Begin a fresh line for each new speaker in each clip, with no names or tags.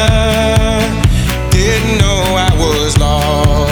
I didn't know I was lost.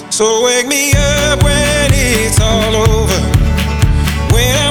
So wake me up when it's all over. When I'm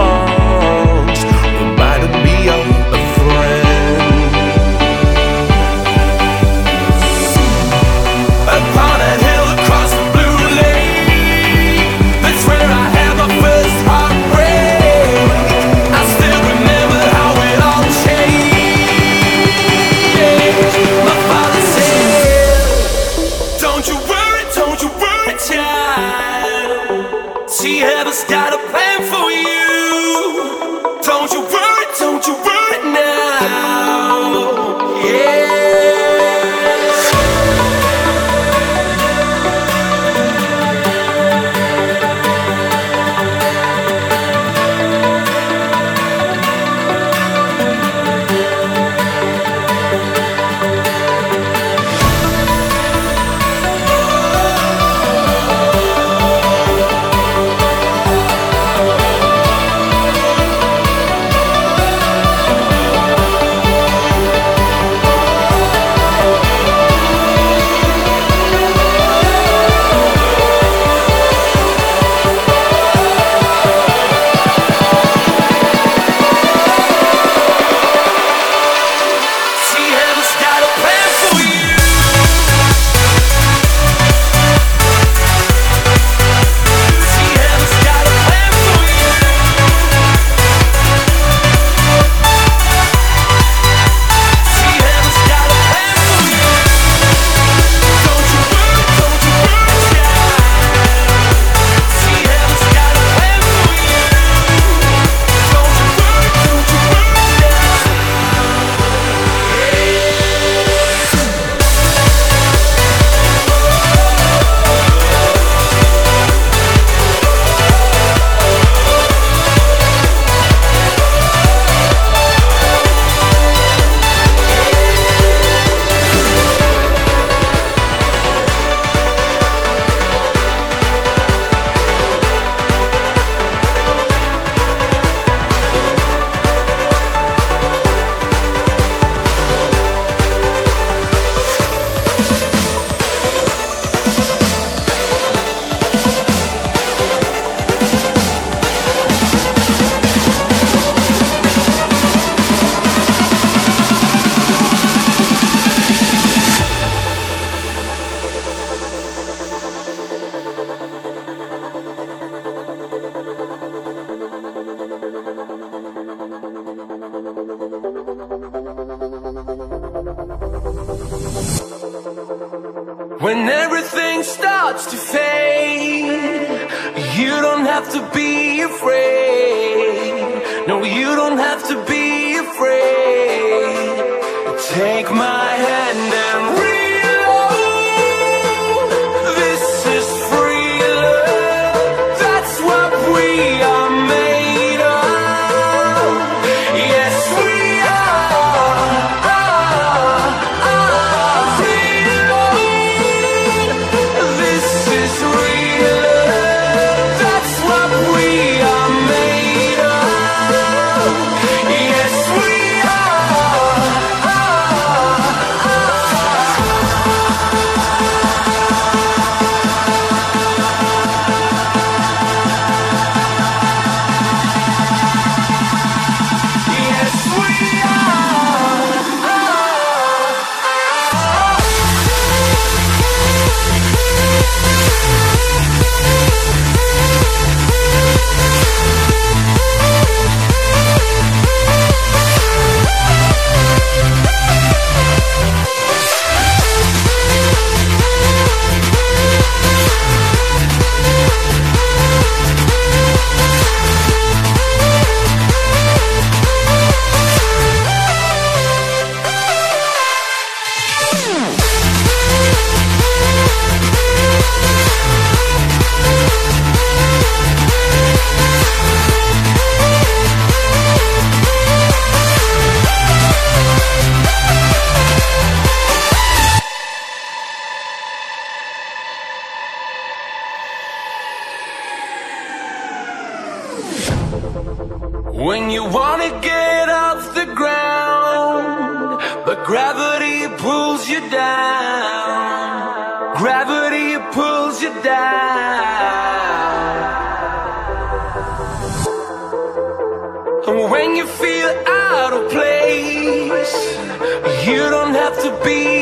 DJ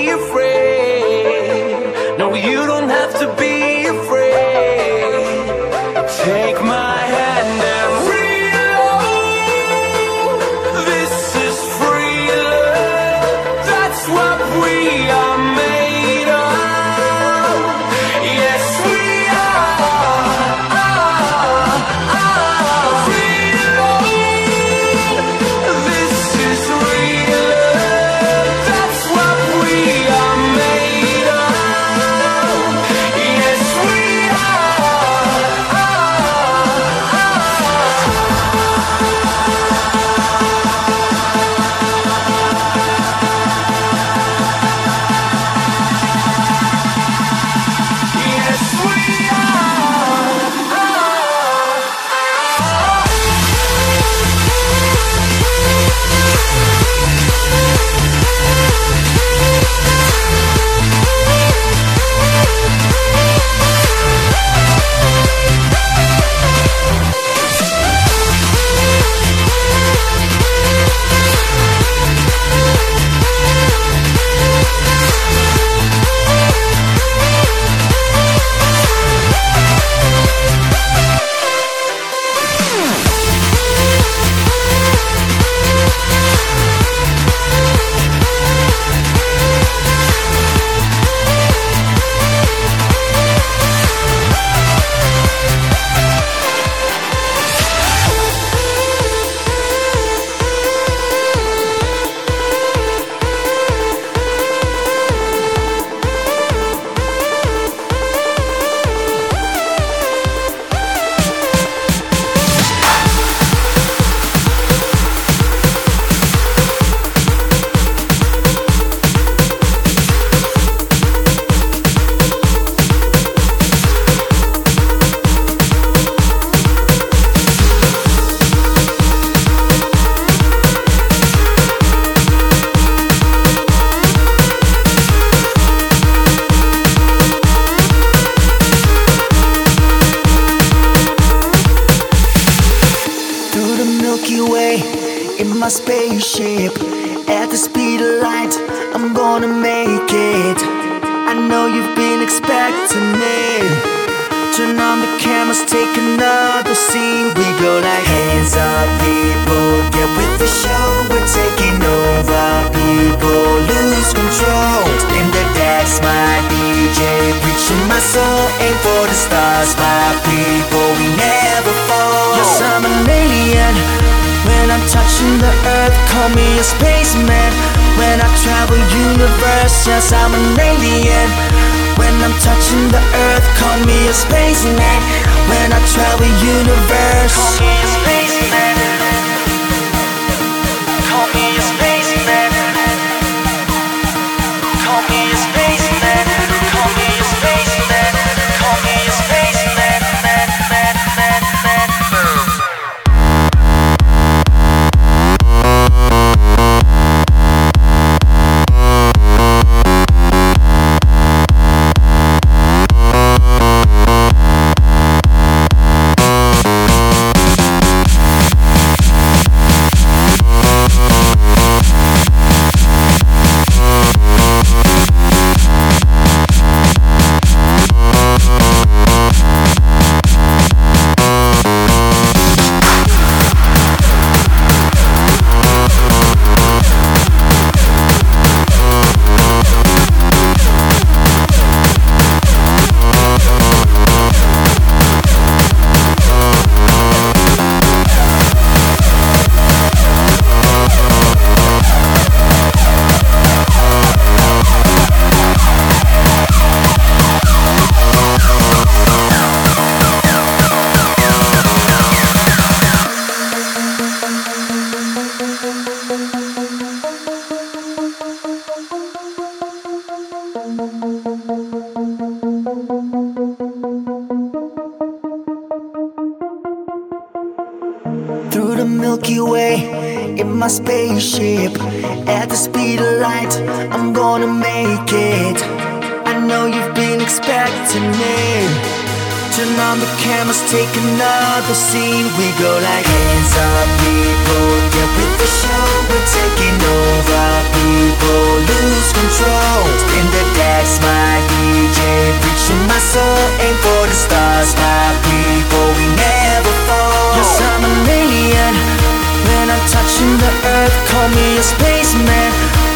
aim for the stars, my people, we never fall. Yes, I'm an alien. When I'm touching the earth, call me a spaceman. When I travel universe, yes, I'm an alien. When I'm touching the earth, call me a spaceman. When I travel universe, call me a spaceman. Light, I'm gonna make it. I know you've been expecting it Turn on the cameras, take another scene. We go like hands up people, get with the show. We're taking over people, lose control. In the decks, my DJ Reaching my soul, aim for the stars My people, we never fall. Yes, I'm an alien When I'm touching the earth, call me a spaceman